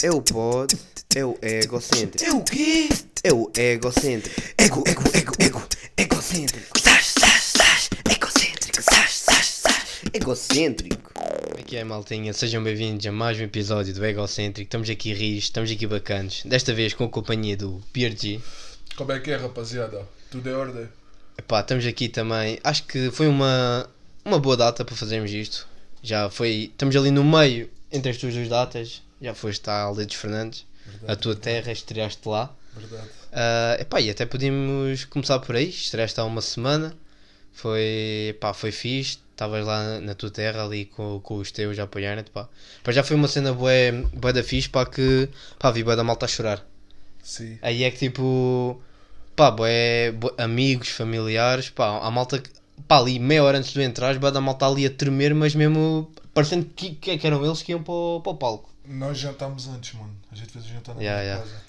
É o pod, é o egocêntrico. É o quê? É o egocêntrico. Ego, ego, ego, ego, egocêntrico. Sás, sás, sás, egocêntrico. Sás, sás, sás. Egocêntrico. Como é que é, maltinha? Sejam bem-vindos a mais um episódio do Egocêntrico. Estamos aqui ris, estamos aqui bacanos. Desta vez com a companhia do PRG. Como é que é, rapaziada? Tudo em ordem? Epá, estamos aqui também. Acho que foi uma, uma boa data para fazermos isto. Já foi. Estamos ali no meio entre as tuas duas datas. Já foste à Aldeia dos Fernandes, a tua terra, estreaste lá. Verdade. Ah, epá, e até podíamos começar por aí. Estreaste há uma semana. Foi, epá, foi fixe. Estavas lá na tua terra ali com, com os teus a apoiarem-te. Pá. Pá, já foi uma cena bué, bué da fixe pá, que pá, vi bué da malta a chorar. Sim. Aí é que tipo, pá, bué, bué, amigos, familiares, pá, a malta, pá, ali meia hora antes de tu entrares, bué da malta ali a tremer, mas mesmo parecendo que, que, que eram eles que iam para o, para o palco. Nós jantámos antes, mano. A gente fez o jantar na Yeah, minha yeah. casa.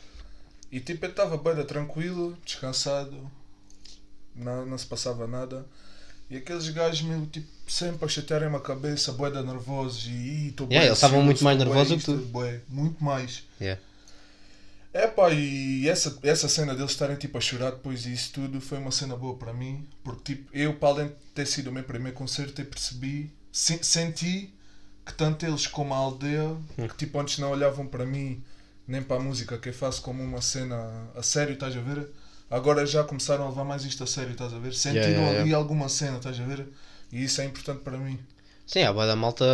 E tipo, eu estava bem tranquilo, descansado. Não, não se passava nada. E aqueles gajos, meu, tipo, sempre a chatearem-me a cabeça, boeda nervosos. E, "Ih, tô bué Yeah, eles estavam muito mais bué nervosos que tu." bué, muito mais. Yeah. É pá, e essa, essa cena deles estarem tipo a chorar depois disso tudo foi uma cena boa para mim, porque tipo, eu para além de ter sido o meu primeiro concerto, eu percebi, se- senti que tanto eles como a aldeia, que tipo antes não olhavam para mim nem para a música que eu faço como uma cena a sério, estás a ver? Agora já começaram a levar mais isto a sério, estás a ver? Sentiram yeah, ali yeah. alguma cena, estás a ver? E isso é importante para mim. Sim, a da malta,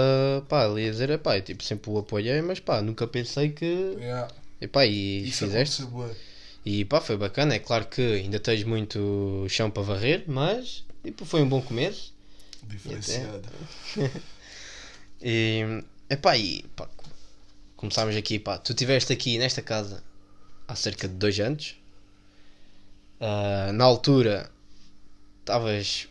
pá, ali a dizer, pá, eu, tipo, sempre o apoiei, mas pá, nunca pensei que, Yeah, e pá, e isso fizeste. E pá, foi bacana, é claro que ainda tens muito chão para varrer, mas, tipo, foi um bom começo. Diferenciado. E, epá, e pá, começámos aqui, pá, tu estiveste aqui nesta casa há cerca de dois anos. Ah, na altura, estavas,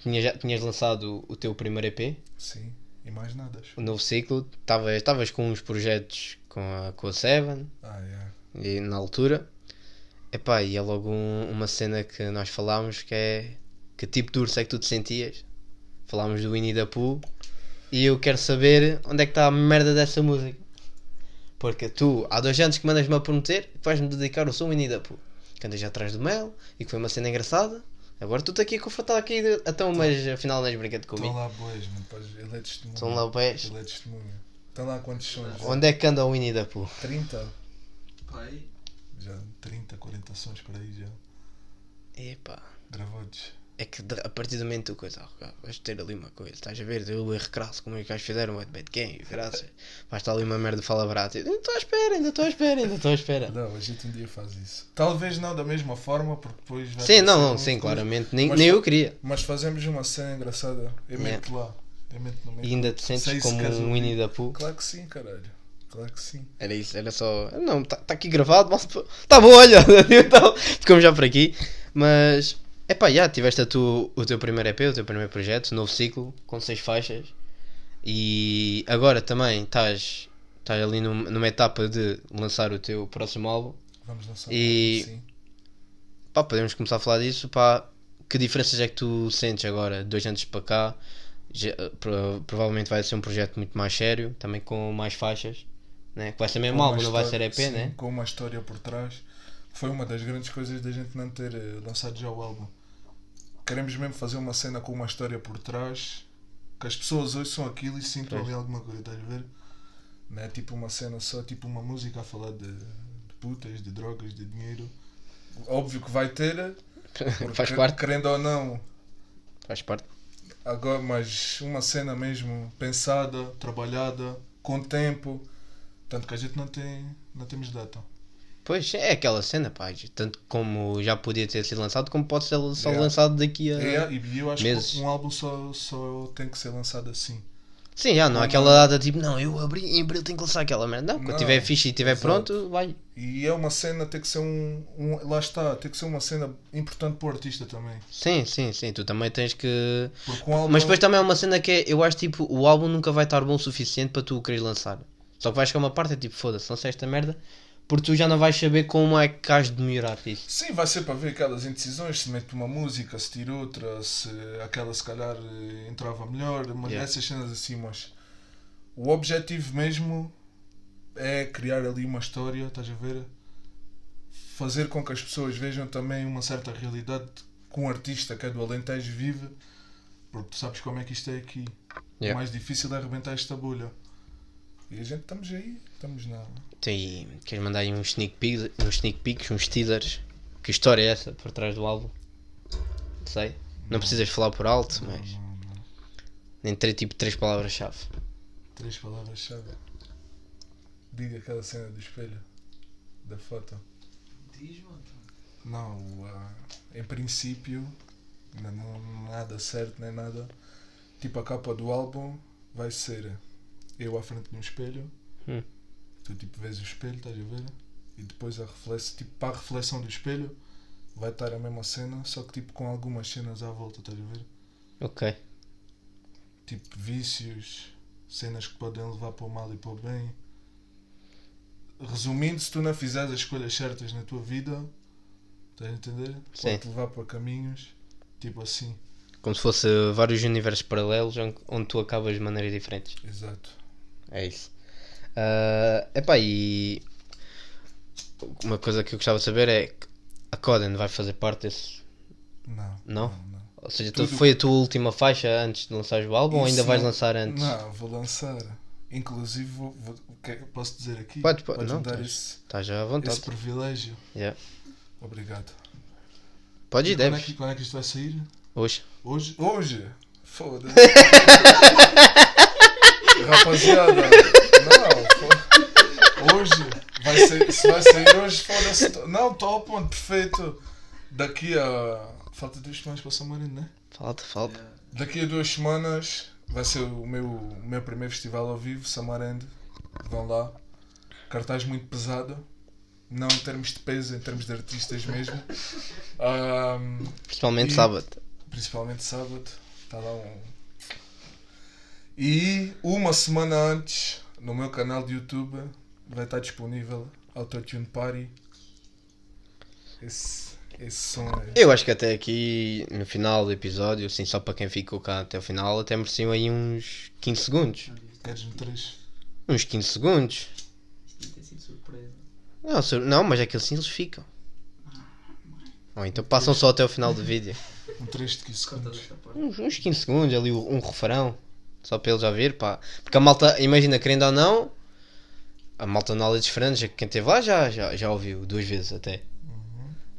tinhas, tinhas lançado o teu primeiro EP, Sim, e mais nada. o novo ciclo, estavas com uns projetos com a, com a Seven, Ah, yeah. e na altura. Epá, e é logo um- uma cena que nós falámos que é que tipo de urso é que tu te sentias? Falámos do Winnie da Pooh e eu quero saber onde é que está a merda dessa música. Porque tu, há dois anos que mandas-me a prometer que vais-me dedicar o som Winnie da Pooh. Que andas atrás do mel e que foi uma cena engraçada. Agora tu estás aqui a confrontar aqui, de- então, mas afinal não és brinquedo Estão comigo. lá bois, mano. Ele é testemunha. Estão lá boés. Ele é testemunha. Estão lá quantos sons? Onde é que anda o Winnie da Pooh? 30? Pai. Já 30, 40 sons por aí já. Epá. Gravados. É que a partir do momento tu coisa, ah, vais ter ali uma coisa, estás a ver? Deu o erro crasso, como os gajos fizeram, o Bad Game, graças. Vais estar ali uma merda de fala barata. Ainda estou à espera, ainda estou à espera, ainda estou à espera. Não, a gente um dia faz isso. Talvez não da mesma forma, porque depois vai Sim, não, não, sim, coisa. claramente, nem, Mas nem eu queria. Mas fazemos uma cena engraçada. Eu Yeah. meto lá. Eu meto no meio. E ainda te sentes se como um. Winnie da Pooh. Claro que sim, caralho. Claro que sim. Era isso, era só. Não, está tá aqui gravado, mal se pô- Tá bom, olha, então ficamos já por aqui. Mas, é pá, já tiveste a tu, o teu primeiro EP, o teu primeiro projeto, novo ciclo, com seis faixas. E agora também estás, estás ali num- numa etapa de lançar o teu próximo álbum. Vamos lançar E- sim. Pá, podemos começar a falar disso. Pá, que diferenças é que tu sentes agora, dois anos para cá? Já- pro- provavelmente vai ser um projeto muito mais sério, também com mais faixas. Né? Que vai ser mesmo álbum, não vai ser EP, sim, né? Com uma história por trás. Foi uma das grandes coisas da gente não ter eh, lançado já o álbum. Queremos mesmo fazer uma cena com uma história por trás. Que as pessoas ouçam aquilo e sintam ali alguma coisa, estás a ver? Não é tipo uma cena só, tipo uma música a falar de, de putas, de drogas, de dinheiro. Óbvio que vai ter, porque Faz parte. querendo ou não, Faz parte. Agora, mas uma cena mesmo pensada, trabalhada, com tempo. Tanto que a gente não tem. não temos data. Pois é aquela cena, pá. Tanto como já podia ter sido lançado, como pode ser só Yeah. lançado daqui a. É, e eu acho meses. que um álbum só, só tem que ser lançado assim. Sim, já, não há aquela data tipo, não, eu abri em abril tenho que lançar aquela merda. Não, quando Não, tiver fixe e estiver exato. pronto, vai. E é uma cena, tem que ser um, um. Lá está, tem que ser uma cena importante para o artista também. Sim, sim, sim. Tu também tens que. Um álbum. Mas depois também é uma cena que é, eu acho tipo, o álbum nunca vai estar bom o suficiente para tu o quereres lançar. Só que vais chegar uma parte é tipo, foda-se, lança esta merda, porque tu já não vais saber como é que has de melhorar isso. Sim, vai ser para ver aquelas indecisões, se mete uma música, se tira outra, se aquela se calhar eh, entrava melhor, mas Yeah. essas cenas assim, mas o objetivo mesmo é criar ali uma história, estás a ver? Fazer com que as pessoas vejam também uma certa realidade que um artista que é do Alentejo vive, porque tu sabes como é que isto é aqui. Yeah. O mais difícil é arrebentar esta bolha. E a gente estamos aí, estamos na. Tem, queres mandar aí uns sneak peeks, uns, sneak peeks, uns teasers? Que história é essa por trás do álbum? Não sei. Não precisas falar por alto, mas. Não, não. Nem ter tipo três palavras-chave. Três palavras-chave. Diga aquela cena do espelho, da foto. Diz, mano. Não, ah, em princípio, ainda não nada certo nem nada. Tipo, a capa do álbum vai ser eu à frente de um espelho. Hum. Tu tipo vês o espelho, estás a ver? E depois a reflexão, tipo, para a reflexão do espelho vai estar a mesma cena, só que tipo com algumas cenas à volta, estás a ver? Ok. Tipo vícios, cenas que podem levar para o mal e para o bem. Resumindo, se tu não fizeres as escolhas certas na tua vida, estás a entender? Sim. Pode-te levar para caminhos, tipo assim. Como se fosse vários universos paralelos onde tu acabas de maneiras diferentes. Exato. É isso. Ah, epá, e uma coisa que eu gostava de saber é a Coden vai fazer parte desse. Não. Não? não. Ou seja, Tudo- foi a tua última faixa antes de lançares o álbum ou ainda Isso vais não- lançar antes? Não, vou lançar. Inclusive, vou, vou- que- posso dizer aqui? Pode, pode, não, dar estás- esse, já à esse vontade. privilégio. Yeah. Obrigado. Podes e quando, é que, quando é que isto vai sair? Hoje. Hoje? Hoje? Foda-se. Rapaziada, não, vai ser, se vai sair hoje, foda-se. Não, top, mano, perfeito. Daqui a. Falta duas semanas para São Marino, né? Falta, falta. Daqui a duas semanas vai ser o meu, o meu primeiro festival ao vivo, Samarende. Vão lá. Cartaz muito pesado. Não em termos de peso, em termos de artistas mesmo. Ahm, Principalmente E- sábado. principalmente sábado. Está lá um. E uma semana antes, no meu canal de YouTube, vai estar disponível Autotune Party. Esse, esse som é. Eu acho que até aqui, no final do episódio, assim, só para quem ficou cá até o final, até mereciam aí uns 15 segundos. Queres-me três? Uns 15 segundos. Isto ter sido surpresa. Não, sur- não mas é que assim eles ficam. Ou então passam só até o final do vídeo. Um 3 de 15 Corta segundos. Uns, uns 15 segundos, ali um refrão. Só para eles já ver, pá. Porque a malta, imagina, querendo ou não, a malta Knowledge Friends, quem esteve lá já, já, já ouviu duas vezes até.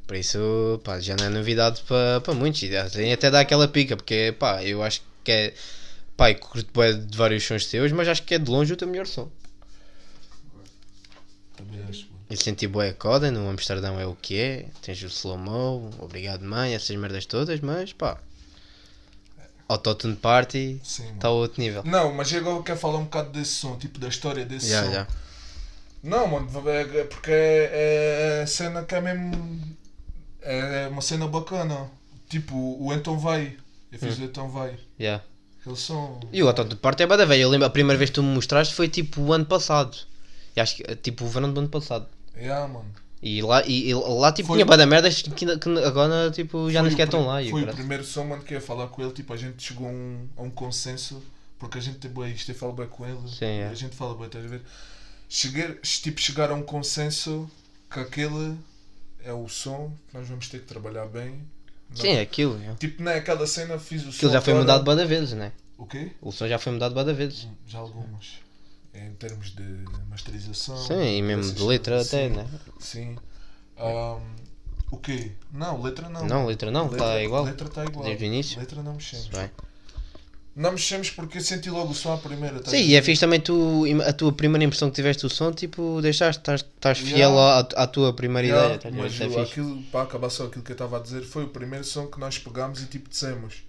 Por isso, pá, já não é novidade para para muitos. E até dá aquela pica, porque, pá, eu acho que é. Pá, eu curto bué de vários sons teus, mas acho que é de longe o teu melhor som. Também acho. mano. Eu senti bué a coda, no Amsterdão é o que é. Tens o slow mo, obrigado mãe, essas merdas todas, mas pá. Autotune Party está a outro nível. Não, mas eu agora quero falar um bocado desse som, tipo da história desse Já, som. já. Não, mano, é- é porque é, é cena que é mesmo. É uma cena bacana. Tipo, o Então Vai. Eu fiz o Então Vai. som. E o Autotune Party é bada velho. Eu lembro a primeira vez que tu me mostraste foi tipo o ano passado. E acho que tipo o verão do ano passado. Yeah, mano. E lá, e, e lá tipo Foi- tinha bada merdas que, que agora tipo já nem sequer estão lá. e o Foi o primeiro som, mano, que ia falar com ele. Tipo, a gente chegou a um, a um consenso. Porque a gente tem bem isto, eu falo bem com ele. Sim, é. A gente fala bem, estás a ver? Chegar, tipo, chegar a um consenso que aquele é o som que nós vamos ter que trabalhar bem. Não- Sim, é aquilo. é. Tipo, naquela cena fiz o som. Aquilo já foi agora- mudado bada vezes, né? O quê? O som já foi mudado bada vezes. Já algumas. Em termos de masterização. Sim, e mesmo de letra coisas até, né? Sim. Ahm, o quê? Não, letra não. Não, letra não, está igual. Letra está igual. Desde o início. Letra não mexemos. Bem. Não mexemos porque eu senti logo o som à primeira. estás Sim, e é fixe também tu, a tua primeira impressão que tiveste do som, tipo, deixaste, estás, estás Yeah. fiel à, à tua primeira Yeah, ideia. ver? mas é aquilo, para acabar só aquilo que eu estava a dizer, foi o primeiro som que nós pegámos e tipo dissemos,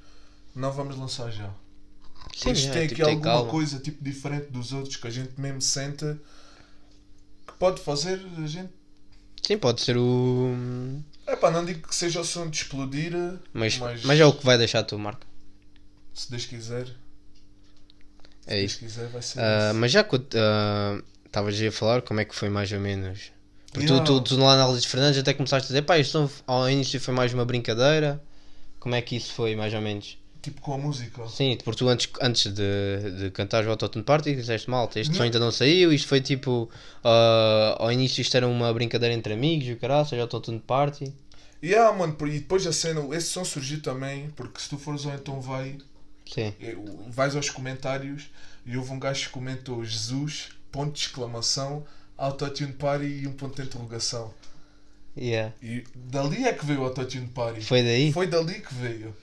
não vamos lançar já. Sim, Isto é, tem tipo, aqui alguma calma. coisa tipo diferente dos outros que a gente mesmo sente que pode fazer a gente. Sim, pode ser o. É pá, não digo que seja o som de explodir, Mas, mas, mas é o que vai deixar a tua marca. Se Deus quiser, se É Deus isso. quiser vai ser isso. mas já que ah, estavas a falar, como é que foi mais ou menos? Porque Yeah. tu, tu, tu lá na análise de Fernandes até começaste a dizer, pá, isto ao início foi mais uma brincadeira. Como é que isso foi, mais ou menos? tipo, com a música. Sim, porque tu antes, antes de, de cantares o Autotune Party disseste malta, este som ainda não saiu, isto foi tipo. ah, ao início isto era uma brincadeira entre amigos e o caralho, seja Autotune Party. E ah, mano, e depois a cena, esse som surgiu também, porque se tu fores ao Então Vai, Sim. eh, vais aos comentários e houve um gajo que comentou Jesus, ponto de exclamação, Autotune Party e um ponto de interrogação. Yeah. E dali é que veio o Autotune Party. Foi daí? Foi dali que veio.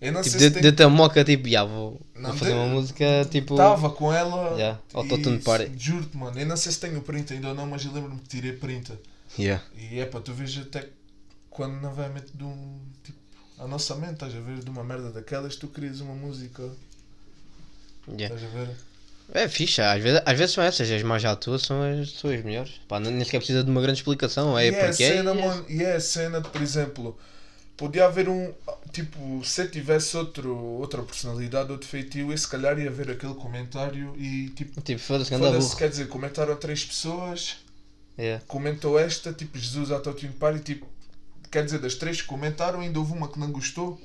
Eu não Tipo, sei se de- tem... deu-te a moca tipo, já vou, Não, fazer de- uma música tipo. Estava com ela. Yeah, Autotune Party. Juro-te, mano. Eu não sei se tenho print ainda ou não, mas eu lembro-me que tirei print. Yeah. E é para tu veres até quando não vai de um. A nossa mente, estás a ver? De uma merda daquelas, tu crias uma música. Yeah. Estás a ver? É fixe, às vezes, às vezes são essas, as mais à tua são as suas melhores. Pá, nem sequer precisa de uma grande explicação, é e é porque é. cena, e é. mano. E é a cena de, por exemplo, podia haver um. Tipo, se tivesse outro, outra personalidade, outro feitio, eu se calhar ia ver aquele comentário e tipo. Tipo, foda-se, burro. quer dizer, comentaram três pessoas. Yeah. comentou esta, tipo Jesus Autotune Party, tipo, quer dizer, das três que comentaram, ainda houve uma que não gostou.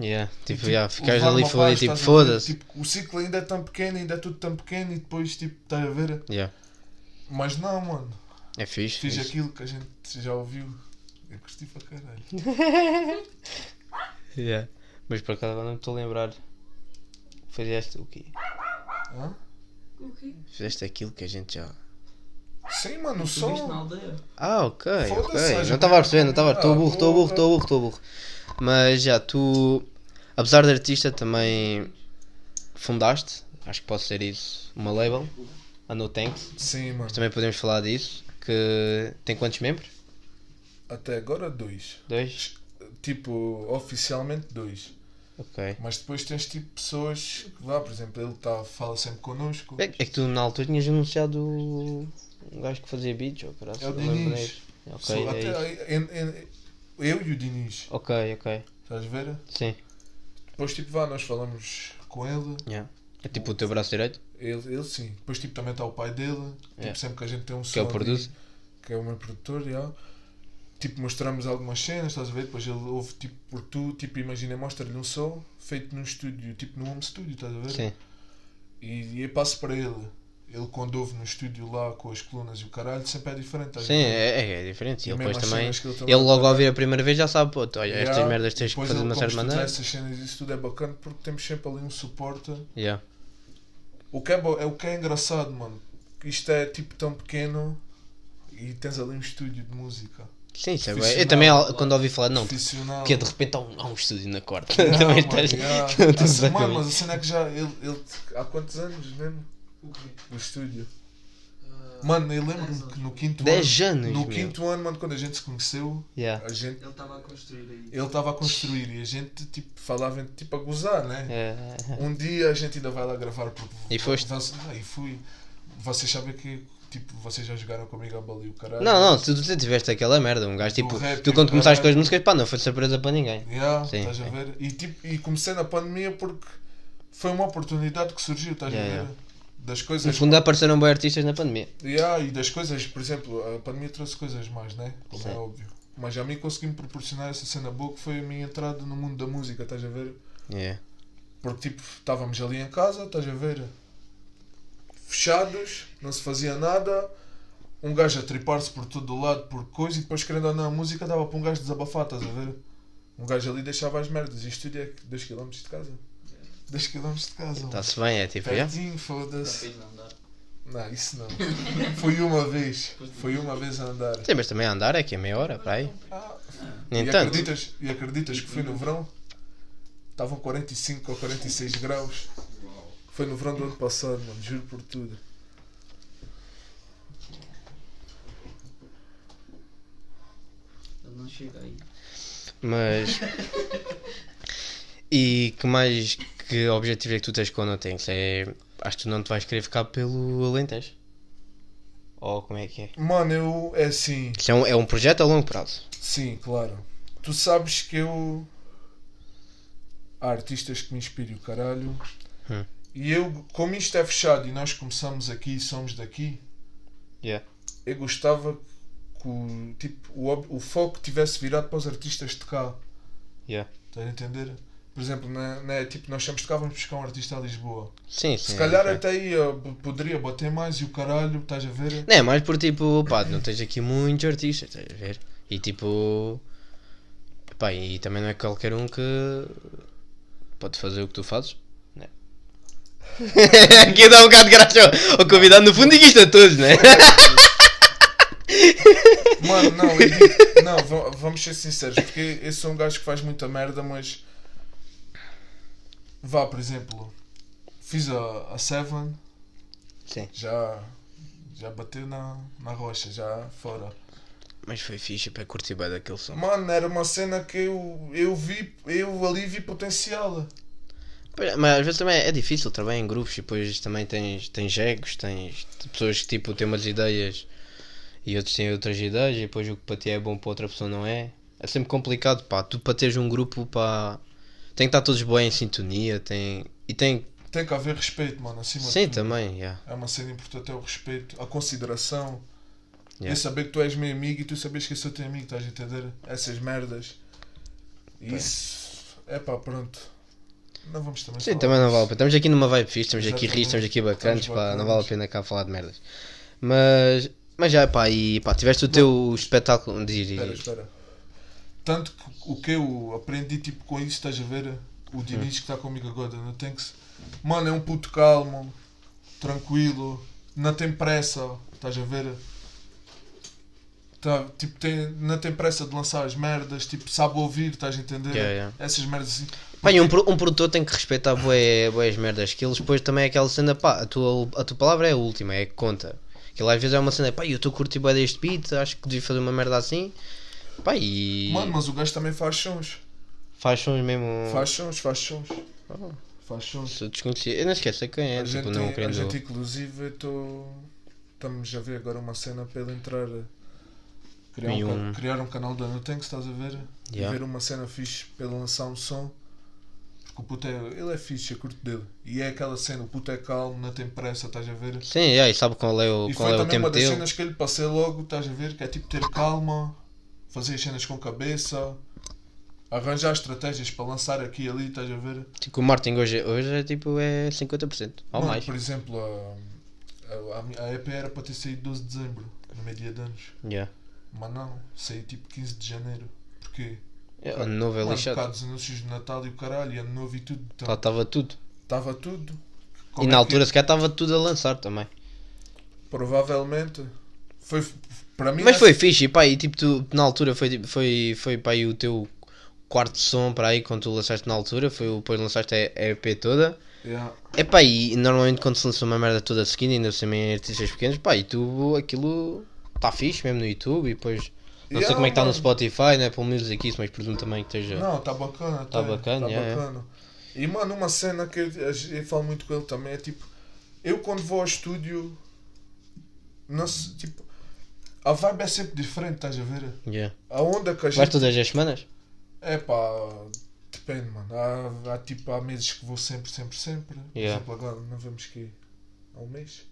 Yeah. E, Tipo, yeah, ficares ali paz, tipo, foda-se. Tipo, o ciclo ainda é tão pequeno, ainda é tudo tão pequeno e depois, tipo, estás a ver? Yeah. Mas não, mano, É fixe. fiz fixe. aquilo que a gente já ouviu. Eu gostei para caralho. Yeah. Mas por acaso agora não me estou a lembrar. Fizeste o quê? Hã? O quê? Fizeste aquilo que a gente já. Sim, mano, o som. Ah, ok, Foda-se, ok. Não estava a perceber, não estava. ah, Estou burro, estou burro, estou burro, estou burro. Mas já, tu, apesar de artista, também fundaste, acho que pode ser isso, uma label, a No Thanks. Sim, mano. Também podemos falar disso. Que tem quantos membros? Até agora, dois. Dois? Tipo, oficialmente, dois. Ok. Mas depois tens, tipo, pessoas que, lá, por exemplo, ele tá, fala sempre connosco. É, é que tu na altura tinhas anunciado um gajo que fazia beats, ou caralho, É o Diniz. Só é até, eu e o Diniz, ok, ok. estás a ver? Sim. Depois, tipo, vá, nós falamos com ele, Yeah. É tipo o teu braço direito? ele, ele sim. Depois, tipo, também está o pai dele, tipo, Yeah. sempre que a gente tem um Que é o som producer. que é o meu produtor, já. Tipo, mostramos algumas cenas, estás a ver? Depois ele ouve, tipo, por tu, tipo, imagina, mostra-lhe um som feito num estúdio, tipo, num home studio, estás a ver? Sim. E, e eu passo para ele. Ele quando ouve no estúdio lá com as colunas e o caralho, sempre é diferente. a Sim, é, é, é diferente. E ele depois também. que ele Ele logo ao ouvir a primeira vez já sabe, pô, olha, Yeah. estas merdas tens que fazer uma certa maneira. essas cenas isso tudo é bacana porque temos sempre ali um suporte. Yeah. O que é, é o que é engraçado, mano. que Isto é tipo tão pequeno e tens ali um estúdio de música. Sim, isso é bem. Eu também, quando ouvi falar, não, porque de repente há um, há um estúdio na corda. Não, também mano, estás. yeah. A com mas a cena é que já. Ele, ele, há quantos anos mesmo? O quê? O estúdio. Ah, Mano, eu lembro-me que no quinto 10 ano. anos, No meu. quinto ano, mano, quando a gente se conheceu, Yeah. a gente. Ele estava a construir aí. Ele estava a construir e a gente tipo, falava tipo a gozar, né? É, Um dia a gente ainda vai lá gravar porque E foste? Você- não, e fui. Vocês sabem que tipo, vocês já jogaram comigo a bola e o caralho. Não, não, tu, tu tiveste aquela merda. Um gajo tipo, rap tu quando começaste com as músicas, pá, não foi surpresa para ninguém. Yeah, Sim, estás a sim. ver? E, tipo, e comecei na pandemia porque foi uma oportunidade que surgiu, estás Yeah, a ver? yeah. Das No coisas. fundo apareceram bem artistas na pandemia. Yeah, e das coisas, por exemplo, a pandemia trouxe coisas mais, né? Como Sim. é óbvio. Mas a mim consegui-me proporcionar essa cena boa que foi a minha entrada no mundo da música, estás a ver? Yeah. Porque tipo, estávamos ali em casa, estás a ver? Fechados, não se fazia nada, um gajo a tripar-se por todo o lado por coisa e depois querendo ou não a música dava para um gajo desabafar, estás a ver? Um gajo ali deixava as merdas e isto tudo é 2km de casa. 2km de casa. Está-se bem, é tipo. Pertinho, foda-se. não isso não. Foi uma vez. Foi uma vez a andar. Sim, mas também a andar é que é meia hora, para aí. Ah, Nem e, tanto. acreditas, e acreditas que foi no verão? Estavam 45 ou 46 graus. Foi no verão do ano passado, mano, juro por tudo. Ele não chega aí. Mas. E que mais. Que objetivo é que tu tens com o Notense? É. Acho que tu não te vais querer ficar pelo Alentejo? Ou como é que é? Mano, eu. É assim. Isso é um, é um projeto a longo prazo. Sim, claro. Tu sabes que eu. Há artistas que me inspiram, o caralho. Hum. E eu, como isto é fechado e nós começamos aqui e somos daqui, Yeah. eu gostava que o, tipo, o, o foco tivesse virado para os artistas de cá. Yeah. Estás a entender? Por exemplo, né, né, tipo, nós sempre cá vamos buscar um artista a Lisboa. Sim, sim. Se é calhar diferente. até aí p- poderia bater mais e o caralho, estás a ver? Não é mais por tipo, pá, não tens aqui muitos artistas, estás a ver? E tipo. Pá, e também não é qualquer um que pode fazer o que tu fazes. Né? aqui dá um bocado de graça ao- convidado, no fundo, e isto a todos, né? Mano, não, eu não va- vamos ser sinceros, porque eu sou um gajo que faz muita merda, mas. Vá, por exemplo, fiz a, a Seven, Sim. já, já bateu na, na rocha, já fora. Mas foi fixe para curtir bem daquele som. Mano, era uma cena que eu, eu vi, eu ali vi potencial. Mas às vezes também é difícil trabalhar em grupos e depois também tens, tens egos, tens pessoas que tipo têm umas ideias e outros têm outras ideias e depois o que para ti é bom para outra pessoa não é. É sempre complicado, pá. Tu para teres um grupo, pá, tem que estar todos bem em sintonia, tem. E tem. Tem que haver respeito, mano, acima Sim, de tudo. também, yeah. É uma cena importante, é o respeito, a consideração. Yeah. Eu saber que tu és meu amigo e tu sabes que eu sou teu amigo, estás a entender? Essas merdas. Isso. É pá, pronto. Não vamos também Sim, falar também não vale a pena. Estamos aqui numa vibe fixe, estamos aqui ris, estamos aqui bacanas, pá, não vale a pena cá falar de merdas. Mas. Mas já, pá, e pá, tiveste o teu espetáculo. Diz, Espera, espera. Tanto que o que eu aprendi tipo com isso, estás a ver? O Diniz que está comigo agora no Tanks. Mano, é um puto calmo, tranquilo, não tem pressa, estás a ver? Tá, tipo, tem, não tem pressa de lançar as merdas, tipo, sabe ouvir, estás a entender? Yeah, yeah. Essas merdas assim. E um, um produtor tem que respeitar bué, bué as merdas que eles depois também é aquela cena, pá, a tua, a tua palavra é a última, é que conta. Aquilo às vezes é uma cena, pá, eu estou a curtir bué deste beat, acho que devia fazer uma merda assim. Pá, e Mano, mas o gajo também faz sons. faz sons mesmo. Faz sons, faz sons. Oh, Faz sons. eu não esqueço quem é, a, tipo, gente, não a querendo. gente inclusive tô, estamos a ver agora uma cena para ele entrar criar E um, um- criar um canal da Nutank, estás a ver? Yeah. E ver uma cena fixe para ele lançar um som. Porque o puto é, ele é fixe, eu curto dele. E é aquela cena, o puto é calmo, não tem pressa, estás a ver? Sim, é, e sabe qual é o, e qual foi é o também tempo uma das dele. cenas que eu lhe passei logo, estás a ver? Que é tipo ter calma, fazer as cenas com cabeça, arranjar estratégias para lançar aqui e ali, estás a ver? Tipo, o marketing hoje, hoje é tipo é 50%, ou Mano, mais. Por exemplo, a, a, a EP era para ter saído 12 de dezembro, no meio dia de anos. Yeah. Mas não, saiu tipo 15 de janeiro. Porquê? É, ano novo é Mano, lixado. causa dos anúncios de Natal e o caralho, e ano novo e tudo. Então, Lá estava tudo. estava tudo. E Como na é altura que- se calhar estava tudo a lançar também. Provavelmente. Foi. Mas foi fixe, e pá, e tipo, tu, na altura foi, foi, foi pá, aí o teu quarto som para aí quando tu lançaste na altura, foi o depois lançaste a a EP toda. Yeah. É pá, e normalmente quando se lança uma merda toda seguida, ainda se em artistas pequenos, pá, e tu aquilo está fixe mesmo no YouTube e depois não sei Yeah, como é que está no. Spotify, né? Pelo menos aqui isso, mas presumo também que esteja. Não, tá bacana. Tá tá, bacana, tá yeah, bacana. E mano, uma cena que eu, eu falo muito com ele também é tipo. Eu quando vou ao estúdio. Não sei, tipo. A vibe é sempre diferente, estás a ver? Yeah. A onda que a Vais gente. todas as semanas? É pá, depende, mano. Há, há tipo há meses que vou sempre, sempre, sempre. Por Yeah. exemplo, agora não vemos que há um mês.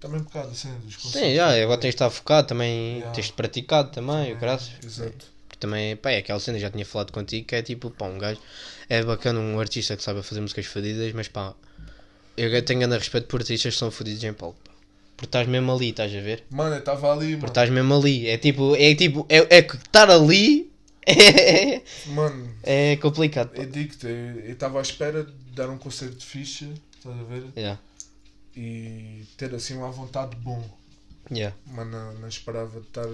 Também um bocado a cena dos Sim, concertos. já, agora tens de estar focado também, Yeah. tens de praticado também, o graças. Exato. Porque também, pá, é aquela cena, já tinha falado contigo, que é tipo, pá, um gajo, é bacana um artista que sabe fazer músicas fodidas, mas pá, eu tenho grande respeito por artistas que são fodidos em palco, pá. Porque estás mesmo ali, estás a ver? Mano, eu estava ali, Porque mano. estás mesmo ali, é tipo, é tipo, é, é que estar ali é, Mano, é complicado, pá. eu digo-te, eu estava à espera de dar um concerto fixe, estás a ver? Yeah, E ter assim uma vontade bom. yeah. Mas não, não esperava de estar.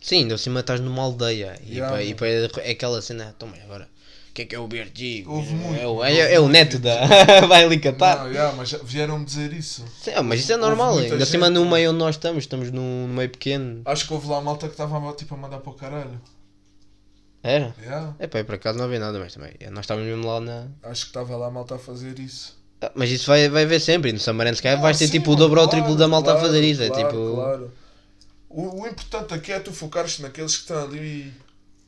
Sim, ainda por cima estás numa aldeia e, Yeah, pá, e pá, é aquela cena, toma agora, que é que é o BRG? Houve muito, é, o, é, é o neto da. Vai ali cantar. Não, yeah, mas vieram-me dizer isso. Sim, ah, mas isso é Houve normal, muita ainda acima gente- no meio onde nós estamos, estamos num, num meio pequeno. Acho que houve lá malta que estava tipo, a mandar para o caralho. Era? Yeah. É pá, por acaso não havia nada, mas também. Nós estávamos mesmo lá na. Acho que estava lá a malta a fazer isso. Ah, Mas isso vai, vai haver sempre, e no Samarense vais ter Ah, sim, tipo o dobro ou o triplo da malta a fazer isso. É claro, tipo. Claro. O, o importante aqui é tu focares naqueles que estão ali.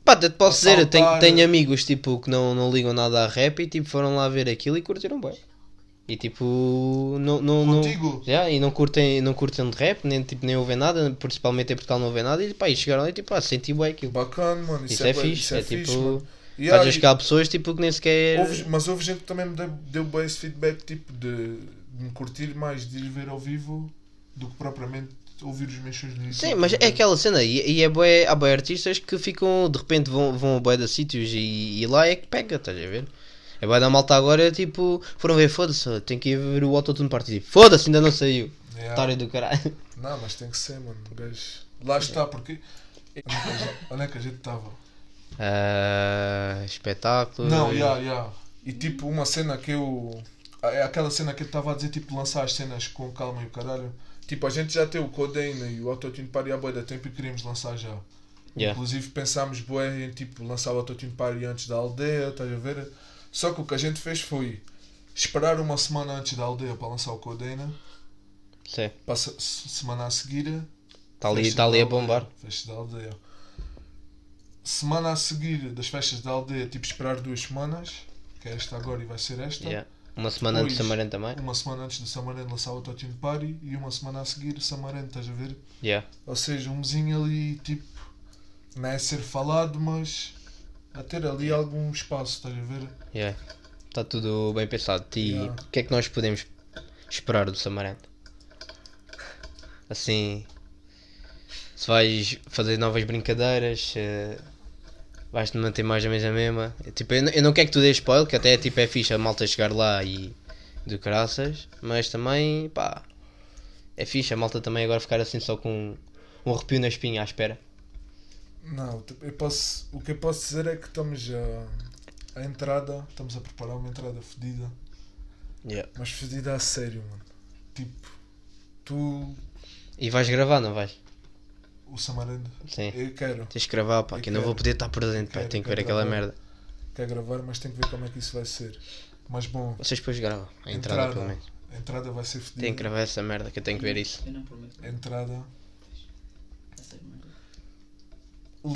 Pá, te posso dizer, eu tenho, tenho amigos tipo que não, não ligam nada a rap e tipo foram lá ver aquilo e curtiram bem. E tipo. Não, não, não, Contigo? Já, e não curtem, não curtem de rap, nem, tipo, nem ouvem nada, principalmente em Portugal não ouvem nada, e pá, e chegaram lá e tipo, ah, senti bem aquilo. Bacana, mano. Isso, Isso é bué- fixe, isso é, é fixe, tipo- mano. Yeah, Às há pessoas tipo, que nem sequer. houve- mas houve gente que também me deu, deu bem esse feedback tipo de, de me curtir mais de ir ver ao vivo do que propriamente ouvir os no YouTube. Sim, mas é aquela cena, e, e é bué, há bué artistas que ficam, de repente vão, vão a bué de sítios e, e lá é que pega, estás a ver? É bué da malta agora, tipo, foram ver, foda-se, tem que ir ver o Autotune Party, tipo, foda-se, ainda não saiu, Yeah. otário do caralho. Não, mas tem que ser, mano. o gajo- Lá está, porque. Onde é que a gente- é estava? Ah, espetáculo. Não, já, já. E tipo, uma cena que eu. É aquela cena que eu estava a dizer, tipo, lançar as cenas com calma e o caralho. Tipo, a gente já tem o Codeine e o Autotune Party há boa da tempo e queríamos lançar já. Yeah. Inclusive pensámos bué em tipo lançar o Autotune Party antes da aldeia, estás a ver? Só que o que a gente fez foi esperar uma semana antes da aldeia para lançar o Codeine, Sim, se- semana a seguir está ali, tá ali da a bombar. Festas da aldeia. Semana a seguir das festas da aldeia, tipo esperar duas semanas, que é esta agora e vai ser esta. Yeah. Uma semana antes de Depois- Samarém também. Uma semana antes de Samarene lançar o Autotune Party e uma semana a seguir Samarene, estás a ver? Yeah. Ou seja, um mesinho ali, tipo, não é ser falado, mas a ter ali algum espaço, estás a ver? Yeah. Está tudo bem pensado. E Yeah. o que é que nós podemos esperar do Samarante? Assim, se vais fazer novas brincadeiras, se vais-te manter mais ou menos a mesma. Tipo, eu, não- eu não quero que tu dês spoiler, que até tipo, é fixe a malta chegar lá e do caraças, mas também, pá, é fixe a malta também agora ficar assim só com um arrepio na espinha à espera. Não, tipo, eu posso, o que eu posso dizer é que estamos a, a entrada, estamos a preparar uma entrada fedida, Yeah. mas fedida a sério, mano. Tipo, tu, E vais gravar, não vais? O Samarene, Sim. eu quero, Tens que gravar, pá, Eu que eu não vou poder estar presente, pá, Quero, tenho que ver quero aquela gravar. merda. quero gravar, mas tenho que ver como é que isso vai ser. Mas bom, Vocês depois gravam, a entrada, Entrada. pelo menos. a entrada vai ser fedida. Tem que gravar essa merda, que eu tenho que ver isso. Eu não prometo. Entrada, é merda.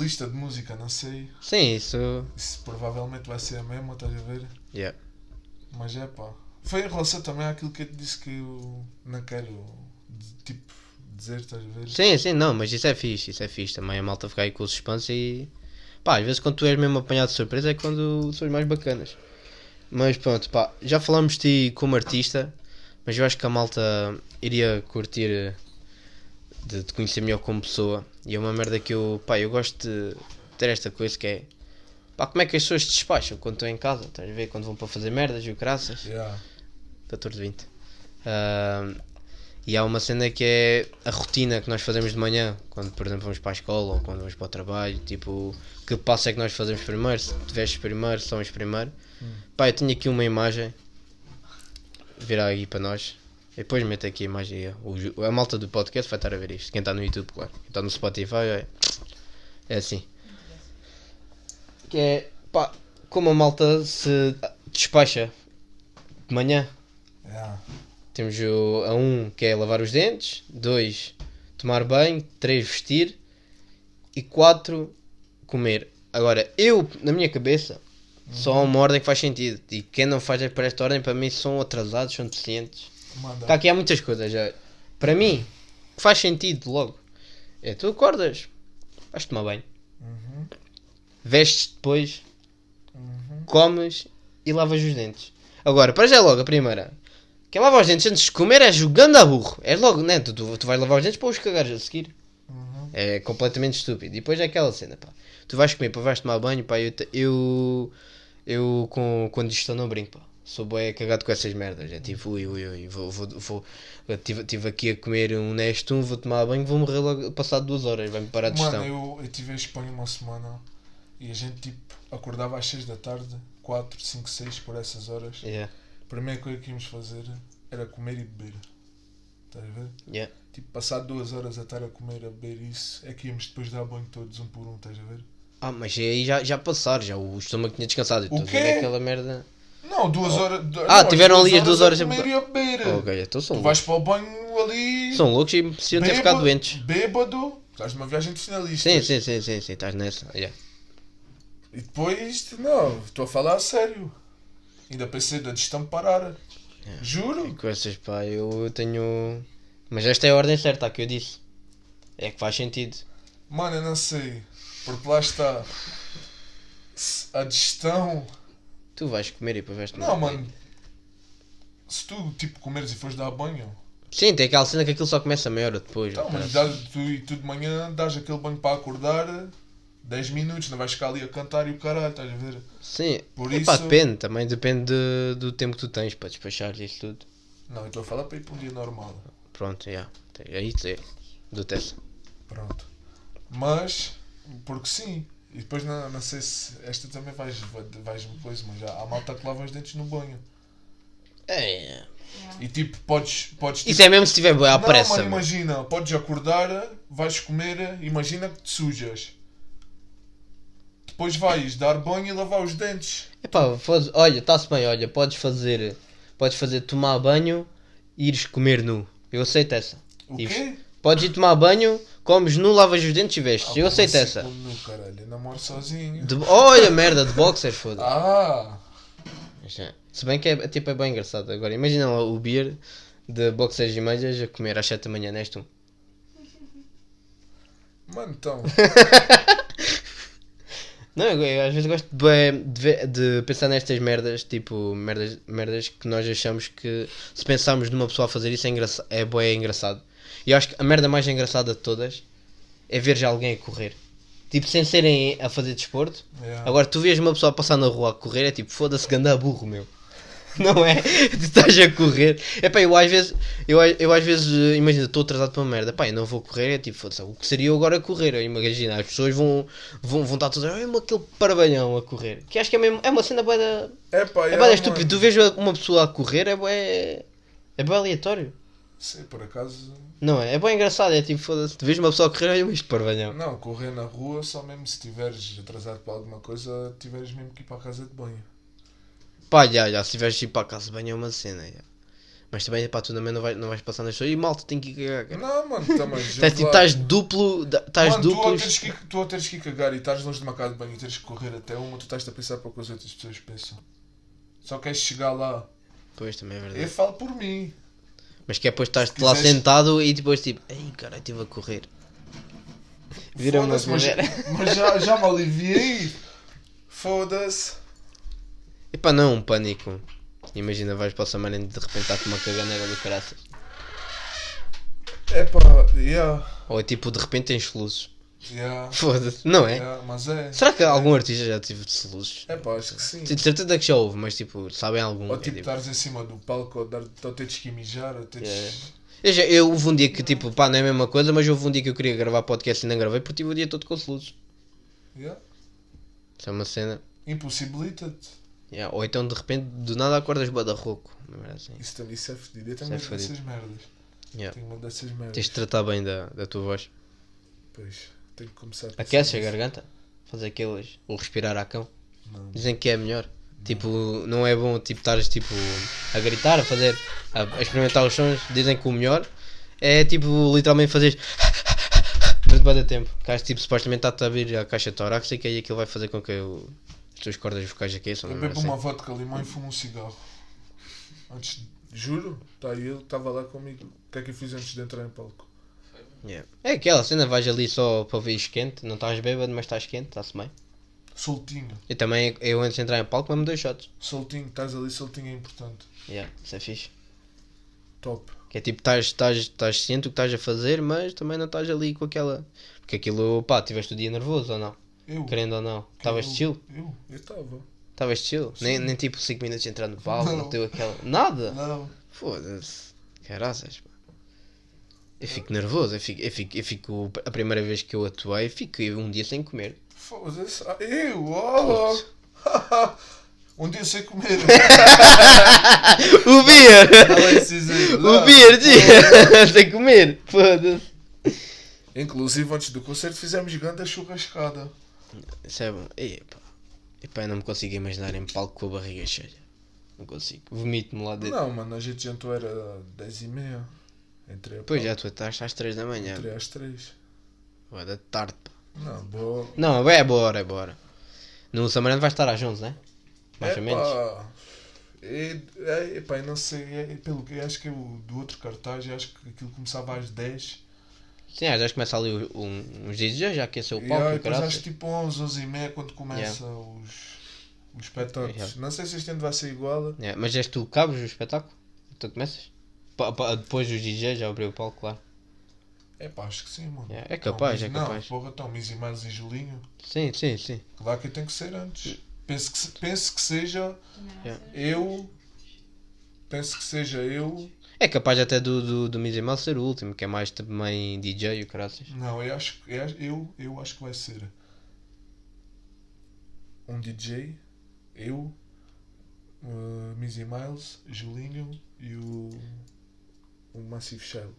lista de música, não sei, Sim, isso. isso provavelmente vai ser a mesma, estás a ver? Yeah. Mas é pá. Foi em relação também àquilo que eu te disse que eu não quero de- tipo dizer, estás a ver? Sim, sim, não, mas isso é fixe, isso é fixe. Também a malta ficar aí com o suspense e. Pá, às vezes quando tu és mesmo apanhado de surpresa é quando são mais bacanas. Mas pronto, pá, já falamos de ti como artista, mas eu acho que a malta iria curtir eh, de te conhecer melhor como pessoa. E é uma merda que eu, pá, eu gosto de ter esta coisa que é. Pá, como é que as pessoas te despacham quando estão em casa? Estás a ver? Quando vão para fazer merdas e o caraças. Yeah. 14, 20. Ahm, e há uma cena que é a rotina que nós fazemos de manhã, quando por exemplo vamos para a escola ou quando vamos para o trabalho, tipo, que passo é que nós fazemos primeiro, se vestes primeiro, somos primeiro. Pá, eu tenho aqui uma imagem, virar aí para nós, e depois meto aqui a imagem, a malta do podcast vai estar a ver isto, quem está no YouTube, claro, quem está no Spotify é, é assim. Que é, pá, como a malta se despacha de manhã, Yeah. Temos o, a um que é lavar os dentes, dois tomar banho, três vestir e quatro comer. Agora, eu, na minha cabeça, só há uma ordem que faz sentido. E quem não faz por esta ordem, para mim, são atrasados, são deficientes. Manda. Cá aqui há muitas coisas. Já. Para mim, faz sentido logo. É tu acordas, vais tomar banho, Uhum. vestes depois, Uhum. comes e lavas os dentes. Agora, para já é logo a primeira. Quem lava os dentes antes de comer é jogando a burro. É logo, né? Tu, tu, tu vais lavar os dentes para os cagares a seguir. Uhum. É completamente estúpido. E depois é aquela cena, pá. Tu vais comer, pá, vais tomar banho, pá. Eu, eu, eu com, quando isto não brinco, pá. Sou bem cagado com essas merdas. É tipo, ui, ui, ui. Vou, vou, vou, eu tive, tive aqui a comer um Nestum, vou tomar banho, vou morrer logo passado duas horas. Vai-me parar de Mano, eu, eu tive em Espanha uma semana e a gente tipo acordava às 6 da tarde, 4, 5, 6 por essas horas. Yeah, primeira coisa que íamos fazer era comer e beber. Estás a ver? yeah. Tipo, passar duas horas a estar a comer, a beber isso, é que íamos depois dar banho todos um por um, estás a ver? Ah, mas aí já, já passaram, já o estômago tinha descansado. O quê? aquela merda. Não, duas horas. Ah, não, tiveram ali as duas horas a comer e a beber. Ok, então são Tu loucos. vais para o banho ali. São loucos e precisam ter ficado doentes. Bêbado. Estás numa viagem de finalistas. Sim, sim, sim, sim, sim, estás nessa. Yeah. E depois, não, estou a falar a sério. Ainda pensei da digestão parar. Juro. Com essas pá, eu tenho. Mas esta é a ordem certa, a que eu disse. É que faz sentido. Mano, eu não sei. Porque lá está. A digestão. Tu vais comer e depois vais tomar Não, mano. Se tu, tipo, comeres e fores dar banho. Sim, tem aquela cena que aquilo só começa a meia hora depois. Então, mas dá, tu, e tu de manhã dás aquele banho para acordar 10 minutos, não vais ficar ali a cantar e o caralho, estás a ver? Sim, Por Epá, isso- depende, também depende de- do tempo que tu tens para despachar isso tudo. Não, eu estou a falar para ir para um dia normal. Pronto, já. É isso é. Do Tessa. Pronto. Mas, porque sim. E depois não, não sei se esta também vais, vais coisa, mas já há malta que lava os dentes no banho. É. E tipo, podes. podes tipo, Isso é mesmo se tiver boa à não, pressa. mano. imagina, podes acordar, vais comer, imagina que te sujas. Depois vais dar banho e lavar os dentes. Epá, foda- olha, está-se bem, olha, podes fazer. Podes fazer tomar banho e ires comer nu. Eu aceito essa. O quê? Podes ir tomar banho, comes nu, lavas os dentes e vestes. Ah, Eu aceito essa. no caralho, eu namoro sozinho. De- Olha, merda, de boxers, foda Ah! Se bem que é, tipo, é bem engraçado. Agora, imagina lá o beer de boxers e meias a comer às 7 da manhã, neste um. Mano, então. Não, eu, eu às vezes gosto de, de, de pensar nestas merdas, tipo, merdas, merdas que nós achamos que se pensarmos numa pessoa a fazer isso é, engraça é bué engraçado. E eu acho que a merda mais engraçada de todas é ver já alguém a correr. Tipo, sem serem a fazer desporto. Yeah. Agora, tu vês uma pessoa a passar na rua a correr, é tipo, foda-se, ganda burro, meu. Não é? Tu estás a correr. É pá, eu às vezes, eu, eu às vezes, eh, imagina, estou atrasado para uma merda, pá, eu não vou correr, é tipo, foda-se, o que seria eu agora correr? Eu imagina, as pessoas vão, vão, vão estar todas, olha aquele parvalhão a correr. Que acho que é mesmo, é uma cena bué da. É pá, É da mano. estúpido. Tu vês uma pessoa a correr, é bué. É bué aleatório. Sei, por acaso. Não é? É bem engraçado, é tipo, foda-se, tu vês uma pessoa a correr, olha este parvalhão. Não, correr na rua só mesmo se estiveres atrasado para alguma coisa, tiveres mesmo que ir para a casa de banho. Pá, já, já, se tiveres de ir para a casa de banho é uma cena, já. Mas também, pá, tu também não vais, não vais passar nas pessoas. E malta, tem que ir cagar. cara. Não, mano, também. Estás tipo, estás duplo, estás Mano, tu que, tu teres que ir cagar e estás longe de uma casa de banho e teres que correr até uma, tu estás a pensar para o que as outras pessoas pensam. Só queres chegar lá. Pois, também é Eu verdade. falo por mim. Mas que é depois estás Se lá quiseres- sentado e depois tipo, ei, cara, estive a correr. Vira-me a Foda-se, mas, mas já, já me aliviei. Foda-se. E pá, não, um pânico. Imagina, vais para o Samarém e de repente está com uma caganeira do caraças. É pá, yeah, Ou é tipo, de repente tens soluços. yeah, Foda-se, não é? yeah, mas é. Será que algum artista já teve de soluços? É pá, acho que sim. De certeza que já houve, mas tipo, sabem algum? Ou É, tipo, tipo, estares em cima do palco, ou, dar, ou teres que mijar, ou teres. Yeah. Eu, já, eu houve um dia que tipo, pá, não é a mesma coisa, mas houve um dia que eu queria gravar podcast e não gravei porque tive o dia todo com soluços. Yeah. Isso é uma cena. Impossibilita-te. Yeah, Ou então de repente do nada acordas. Não é assim? Isso, também- isso é fedido. Eu também é tenho dessas merdas. Yeah. Tenho uma dessas merdas. Tens de tratar bem da, da tua voz. Pois, tenho que começar a Aqueces a garganta? Fazer aqueles. Ou respirar a cão. Não. Dizem que é melhor. Tipo, não é bom tipo estares tipo a gritar, a fazer, a, a experimentar os sons. Dizem que o melhor é tipo literalmente fazer durante bastante tempo. Acho, tipo, supostamente está a abrir a caixa torácica e aquilo vai fazer com que o- tuas cordas vocais aqueçam. Eu não é bebo assim? uma vodka limão e fumo um cigarro. Antes, juro, tá aí ele estava lá comigo. O que é que eu fiz antes de entrar em palco? Yeah. É aquela cena, vais ali só para ver quente, não estás bêbado, mas estás quente, está-se bem. Soltinho, E também eu antes de entrar em palco me dois shots. soltinho, estás ali soltinho é importante. Yeah, isso é fixe. Top. Que é tipo, estás, estás, estás ciente do que estás a fazer, mas também não estás ali com aquela. Porque aquilo, pá, tiveste o dia nervoso ou não? Eu? Querendo ou não? Estavas eu- chill? Eu? Eu estava. Estavas chill? Nem, nem tipo 5 minutos de entrar no palco, Não. não deu aquela. Nada! Não. Foda-se. Caraças, pá. Eu fico nervoso, eu fico, eu fico, eu fico. A primeira vez que eu atuei, fico um dia sem comer. Foda-se. Ah, Eu? Oh. um dia sem comer. O beer! Alexis, o beer, dia! sem comer! Foda-se. Inclusive, antes do concerto, fizemos grande churrascada. Isso é bom. Epá. Epá, eu não me consigo imaginar em palco com a barriga cheia. Não consigo. Vomito-me lá dentro. Não, mano, a gente jantou era 10 e meia. Entrei Pois já, tu estás às 3 da manhã. Entrei às 3. Vai da tarde, pá. Não, boa. Não, é bora, é bora. No Samarano vai estar às 11, né? Mais ou menos. Epá, epá, eu não sei, é, pelo que acho que é o do outro cartaz, acho que aquilo começava às 10 Sim, às vezes começa ali o- um- uns DJs, já aqueceu o E palco aí, e depois acho tipo 11, 11 e meia quando começa os, os espetáculos. Yeah. Não sei se este ano vai ser igual. É, mas és tu que cabres o espetáculo? Tu começas? Pa- pa- depois dos DJs já abriu o palco, claro. É pá, acho que sim, mano. É, é capaz, Então, é capaz. Não, porra, então, Mizzy Miles e Julinho. Sim, sim, sim. Claro que tem que ser antes. Penso que, penso que seja Yeah. eu. Penso que seja eu. É capaz até do, do, do Mizzy Mal ser o último, que é mais também DJ e o caraças. Não, eu acho, eu, acho- eu, eu acho que vai ser um DJ, eu, uh, Mizzy Miles, Julinho e o, o Massive Child.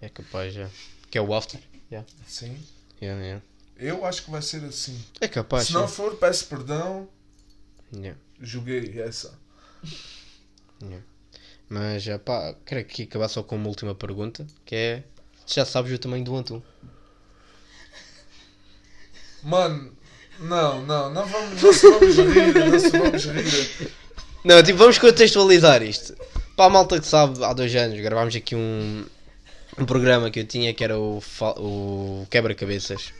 É capaz, já. Que é o After. Sim. Yeah, yeah. Eu acho que vai ser assim. É capaz. Se não sim. for, peço perdão, Yeah, joguei essa. yeah. Mas, pá, quero aqui acabar só com uma última pergunta, que é... Já sabes o tamanho do Antum? Mano, não, não, não vamos, não se vamos rir, não se vamos rir. Não, tipo, vamos contextualizar isto. Para a malta que sabe, há dois anos gravámos aqui um, um programa que eu tinha que era o, o Quebra-Cabeças.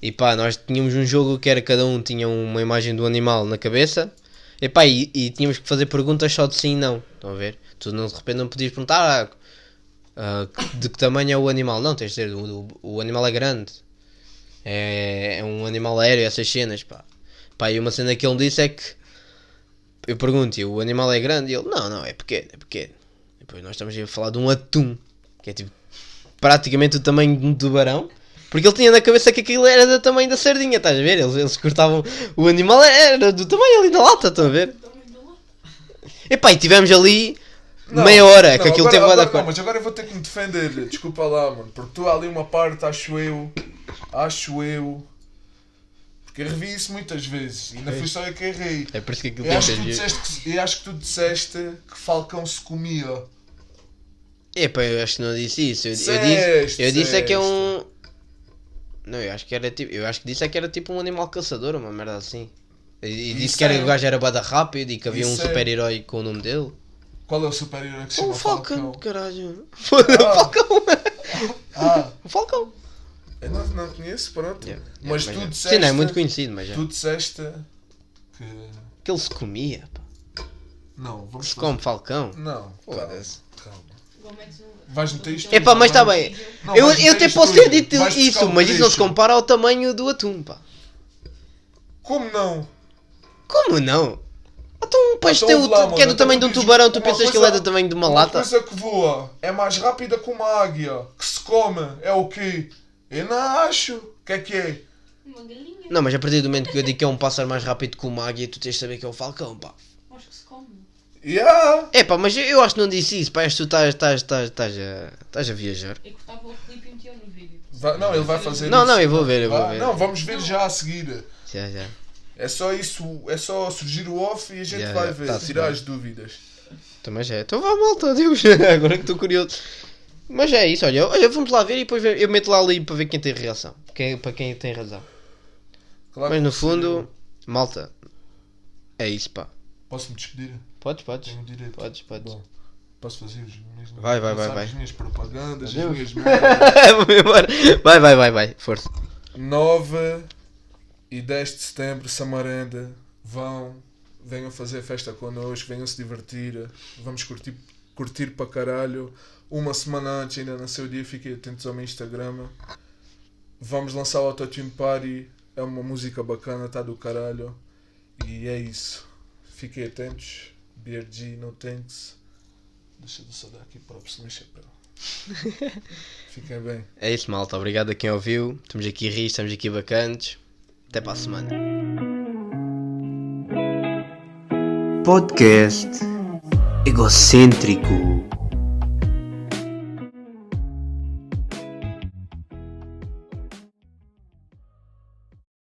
E pá, nós tínhamos um jogo que era cada um tinha uma imagem do animal na cabeça. E pá, e, e tínhamos que fazer perguntas só de sim e não. Estão a ver? Tu não, de repente não podias perguntar ah, ah, de que tamanho é o animal. Não, tens de dizer, o, o, o animal é grande. É, é um animal aéreo, essas cenas, pá. E uma cena que ele me disse é que eu pergunto-lhe, o animal é grande? E ele, não, não, é pequeno, é pequeno. Depois nós estamos a falar de um atum, que é tipo praticamente o tamanho de um tubarão. Porque ele tinha na cabeça que aquilo era do tamanho da sardinha, estás a ver? Eles, eles cortavam. O animal era do tamanho ali da lata, estão a ver? Epá, e tivemos ali Não, meia hora, que não, aquilo agora, teve agora, cor. não, Mas agora eu vou ter que me defender, desculpa lá, mano. Porque tu há ali uma parte, acho eu, acho eu. Porque eu revi isso muitas vezes e não fui só eu que errei. É por isso que aquilo Eu acho, que que disseste que, eu acho que tu disseste que Falcão se comia. Epá, eu acho que não disse isso. Eu, eu disse, eu disse é que é um. Não, eu acho que era tipo. Eu acho que disse é que era tipo um animal caçador, uma merda assim. E, e disse que era, é- o gajo era bada rápido e que havia um é- super-herói com o nome dele. Qual é o super-herói que se O chama Falcão, Falcão? caralho. O Falcão. Ah, O Falcão. eu não, não conheço, pronto. Yeah, Mas yeah, tu é. disseste. Sim, não é muito conhecido, mas já. Tu disseste que. Que ele se comia, pá. Não, vamos Se fazer- come Falcão. Não, Foda-se. calma. Um- Vais meter isto. Epá, mas está bem. Não, Eu, eu até posso ter dito Vais isso, mas isso não se compara ao tamanho do atum, pá. Como não? Como não? Então, pois Então, tem o, ouve lá, que é do então tamanho de um diz- tubarão, tu uma pensas que coisa- ele é do tamanho de uma Uma lata? coisa que voa é mais rápida que uma águia. Que se come é o quê? Eu não acho. O que é que é? Uma galinha. Não, mas a partir do momento que eu digo que é um pássaro mais rápido que uma águia, tu tens de saber que é o falcão, pá. Acho que se come. Yeah! É pá, mas eu, acho que não disse isso, pá, és tu estás, estás, estás, estás, a, estás a viajar. Eu cortava o clipe e metia no vídeo. Vai- não, ele vai fazer Não, isso. não, eu vou ver, eu vou Vai- ver. Não, vamos ver já a seguir. Já, já. É só isso, é só surgir o off e a gente Já, vai já, ver, tá-se tirar bem. as dúvidas. Então, mas é, então vá malta, adeus. Agora que estou curioso. Mas é isso, olha, olha, vamos lá ver e depois eu meto lá ali para ver quem tem reação. Quem, para quem tem razão. Claro Mas no fundo, malta, é isso, pá. Posso-me despedir? Podes, podes. Tenho direito. Podes, podes. Bom, posso fazer as minhas... Vai, vai, vai, vai. as minhas propagandas, as Adeus. minhas merdas. Vamos embora. vai, vai, vai, vai, força. 9 e 10 de setembro, Samarenda, vão, venham fazer festa connosco, venham se divertir, vamos curtir, curtir para caralho. Uma semana antes, ainda não sei o dia, fiquem atentos ao meu Instagram. Vamos lançar o Autotune Party, é uma música bacana, está do caralho. E é isso. Fiquem atentos. BRG, no thanks. Deixa eu só dar aqui props no meu chapéu. Fiquem bem. É isso, malta. Obrigado a quem ouviu. Estamos aqui a rir, estamos aqui bacantes. Até para a semana. Podcast egocêntrico.